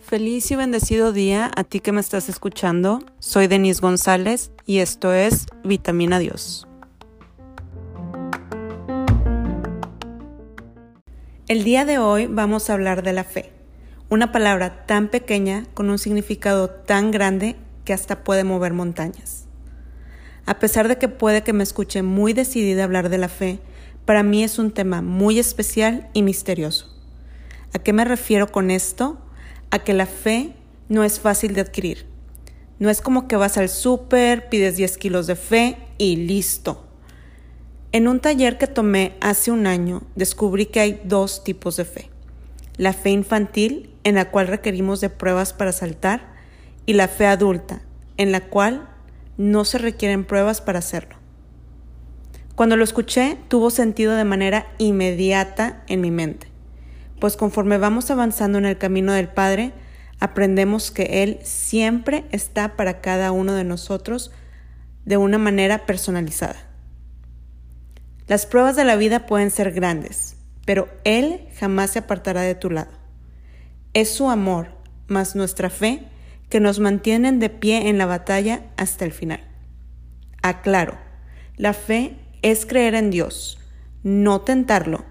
Feliz y bendecido día a ti que me estás escuchando. Soy Denise González y esto es Vitamina Dios. El día de hoy vamos a hablar de la fe, una palabra tan pequeña con un significado tan grande que hasta puede mover montañas. A pesar de que puede que me escuche muy decidida hablar de la fe, para mí es un tema muy especial y misterioso. ¿A qué me refiero con esto? a que la fe no es fácil de adquirir. No es como que vas al súper, pides 10 kilos de fe y listo. En un taller que tomé hace un año descubrí que hay dos tipos de fe. La fe infantil, en la cual requerimos de pruebas para saltar, y la fe adulta, en la cual no se requieren pruebas para hacerlo. Cuando lo escuché, tuvo sentido de manera inmediata en mi mente pues conforme vamos avanzando en el camino del Padre, aprendemos que Él siempre está para cada uno de nosotros de una manera personalizada. Las pruebas de la vida pueden ser grandes, pero Él jamás se apartará de tu lado. Es su amor, más nuestra fe, que nos mantienen de pie en la batalla hasta el final. Aclaro, la fe es creer en Dios, no tentarlo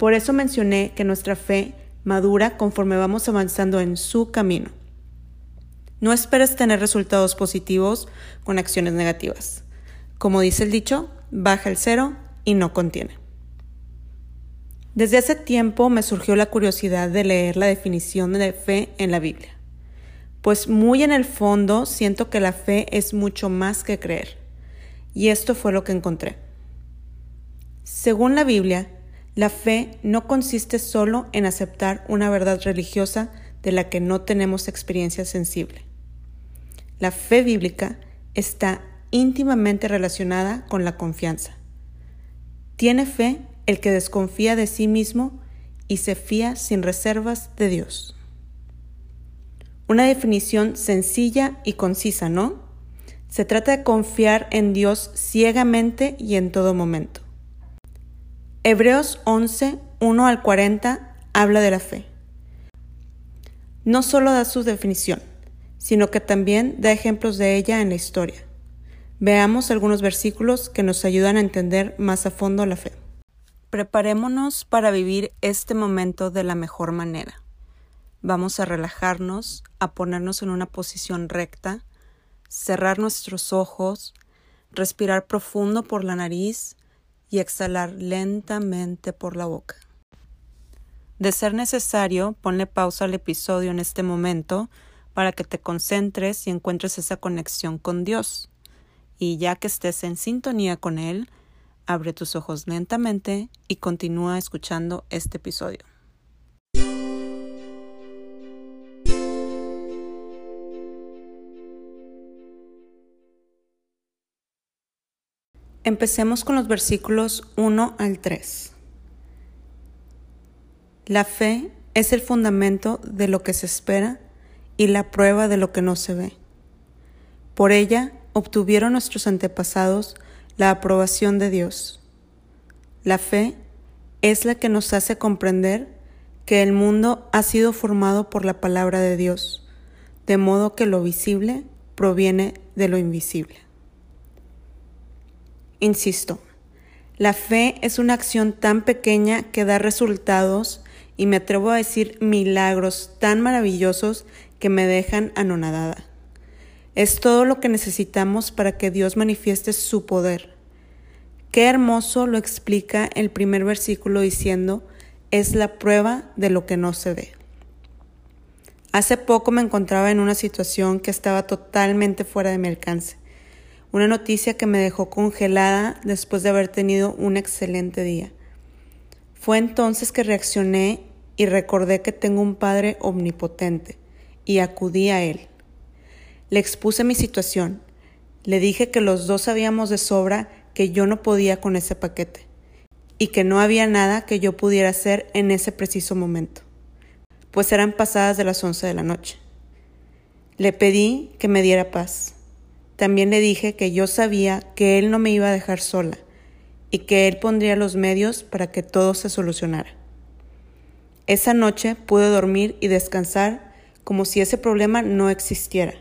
por eso mencioné que nuestra fe madura conforme vamos avanzando en su camino. No esperes tener resultados positivos con acciones negativas. Como dice el dicho, baja el cero y no contiene. Desde hace tiempo me surgió la curiosidad de leer la definición de fe en la Biblia, pues muy en el fondo siento que la fe es mucho más que creer, y esto fue lo que encontré. Según la Biblia, la fe no consiste solo en aceptar una verdad religiosa de la que no tenemos experiencia sensible. La fe bíblica está íntimamente relacionada con la confianza. Tiene fe el que desconfía de sí mismo y se fía sin reservas de Dios. Una definición sencilla y concisa, ¿no? Se trata de confiar en Dios ciegamente y en todo momento. Hebreos 11, 1 al 40 habla de la fe. No solo da su definición, sino que también da ejemplos de ella en la historia. Veamos algunos versículos que nos ayudan a entender más a fondo la fe. Preparémonos para vivir este momento de la mejor manera. Vamos a relajarnos, a ponernos en una posición recta, cerrar nuestros ojos, respirar profundo por la nariz y exhalar lentamente por la boca. De ser necesario, ponle pausa al episodio en este momento para que te concentres y encuentres esa conexión con Dios. Y ya que estés en sintonía con Él, abre tus ojos lentamente y continúa escuchando este episodio. Empecemos con los versículos 1 al 3. La fe es el fundamento de lo que se espera y la prueba de lo que no se ve. Por ella obtuvieron nuestros antepasados la aprobación de Dios. La fe es la que nos hace comprender que el mundo ha sido formado por la palabra de Dios, de modo que lo visible proviene de lo invisible. Insisto, la fe es una acción tan pequeña que da resultados y me atrevo a decir milagros tan maravillosos que me dejan anonadada. Es todo lo que necesitamos para que Dios manifieste su poder. Qué hermoso lo explica el primer versículo diciendo, es la prueba de lo que no se ve. Hace poco me encontraba en una situación que estaba totalmente fuera de mi alcance una noticia que me dejó congelada después de haber tenido un excelente día. Fue entonces que reaccioné y recordé que tengo un Padre omnipotente y acudí a Él. Le expuse mi situación. Le dije que los dos sabíamos de sobra que yo no podía con ese paquete y que no había nada que yo pudiera hacer en ese preciso momento, pues eran pasadas de las once de la noche. Le pedí que me diera paz también le dije que yo sabía que él no me iba a dejar sola y que Él pondría los medios para que todo se solucionara. Esa noche pude dormir y descansar como si ese problema no existiera.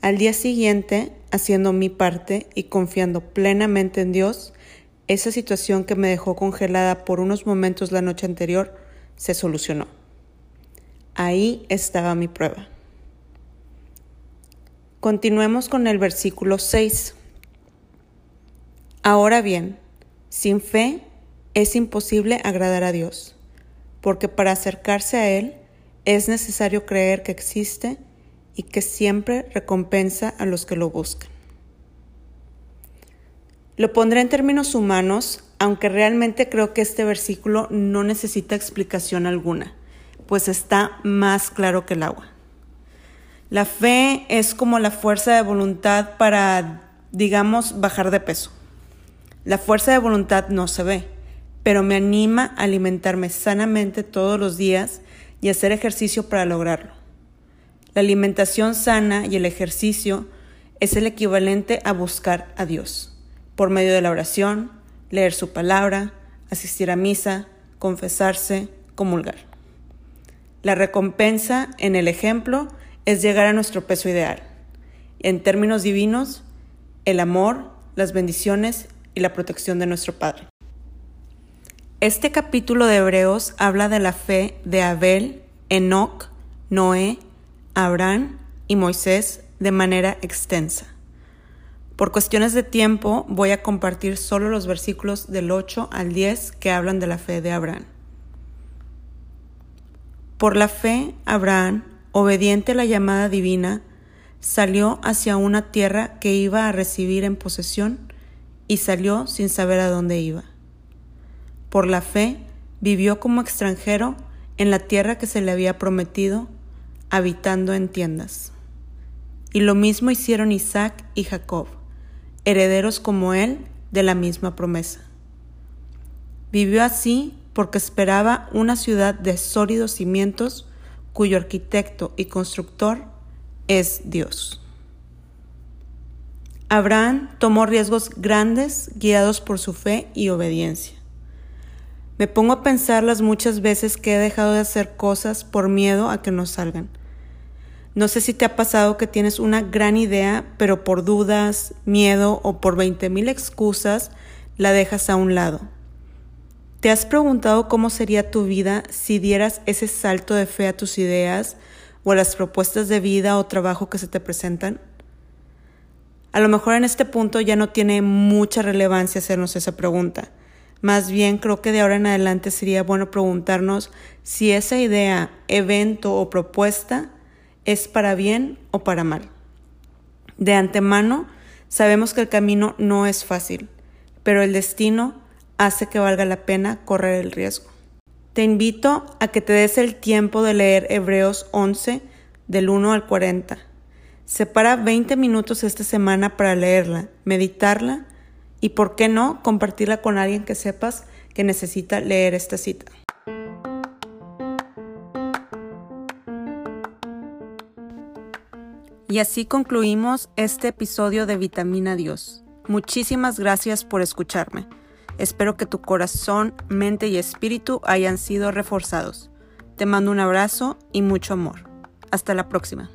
Al día siguiente, haciendo mi parte y confiando plenamente en Dios, esa situación que me dejó congelada por unos momentos la noche anterior se solucionó. Ahí estaba mi prueba. Continuemos con el versículo 6. Ahora bien, sin fe es imposible agradar a Dios, porque para acercarse a Él es necesario creer que existe y que siempre recompensa a los que lo buscan. Lo pondré en términos humanos, aunque realmente creo que este versículo no necesita explicación alguna, pues está más claro que el agua. La fe es como la fuerza de voluntad para, digamos, bajar de peso. La fuerza de voluntad no se ve, pero me anima a alimentarme sanamente todos los días y hacer ejercicio para lograrlo. La alimentación sana y el ejercicio es el equivalente a buscar a Dios por medio de la oración, leer su palabra, asistir a misa, confesarse, comulgar. La recompensa en el ejemplo es llegar a nuestro peso ideal. En términos divinos, el amor, las bendiciones y la protección de nuestro Padre. Este capítulo de Hebreos habla de la fe de Abel, Enoch, Noé, Abraham y Moisés de manera extensa. Por cuestiones de tiempo voy a compartir solo los versículos del 8 al 10 que hablan de la fe de Abraham. Por la fe, Abraham, obediente a la llamada divina, salió hacia una tierra que iba a recibir en posesión y salió sin saber a dónde iba. Por la fe, vivió como extranjero en la tierra que se le había prometido, habitando en tiendas. Y lo mismo hicieron Isaac y Jacob herederos como él de la misma promesa. Vivió así porque esperaba una ciudad de sólidos cimientos cuyo arquitecto y constructor es Dios. Abraham tomó riesgos grandes guiados por su fe y obediencia. Me pongo a pensar las muchas veces que he dejado de hacer cosas por miedo a que no salgan no sé si te ha pasado que tienes una gran idea, pero por dudas, miedo o por 20.000 excusas la dejas a un lado. ¿Te has preguntado cómo sería tu vida si dieras ese salto de fe a tus ideas o a las propuestas de vida o trabajo que se te presentan? A lo mejor en este punto ya no tiene mucha relevancia hacernos esa pregunta. Más bien creo que de ahora en adelante sería bueno preguntarnos si esa idea, evento o propuesta es para bien o para mal. De antemano, sabemos que el camino no es fácil, pero el destino hace que valga la pena correr el riesgo. Te invito a que te des el tiempo de leer Hebreos 11 del 1 al 40. Separa 20 minutos esta semana para leerla, meditarla y, por qué no, compartirla con alguien que sepas que necesita leer esta cita. Y así concluimos este episodio de Vitamina Dios. Muchísimas gracias por escucharme. Espero que tu corazón, mente y espíritu hayan sido reforzados. Te mando un abrazo y mucho amor. Hasta la próxima.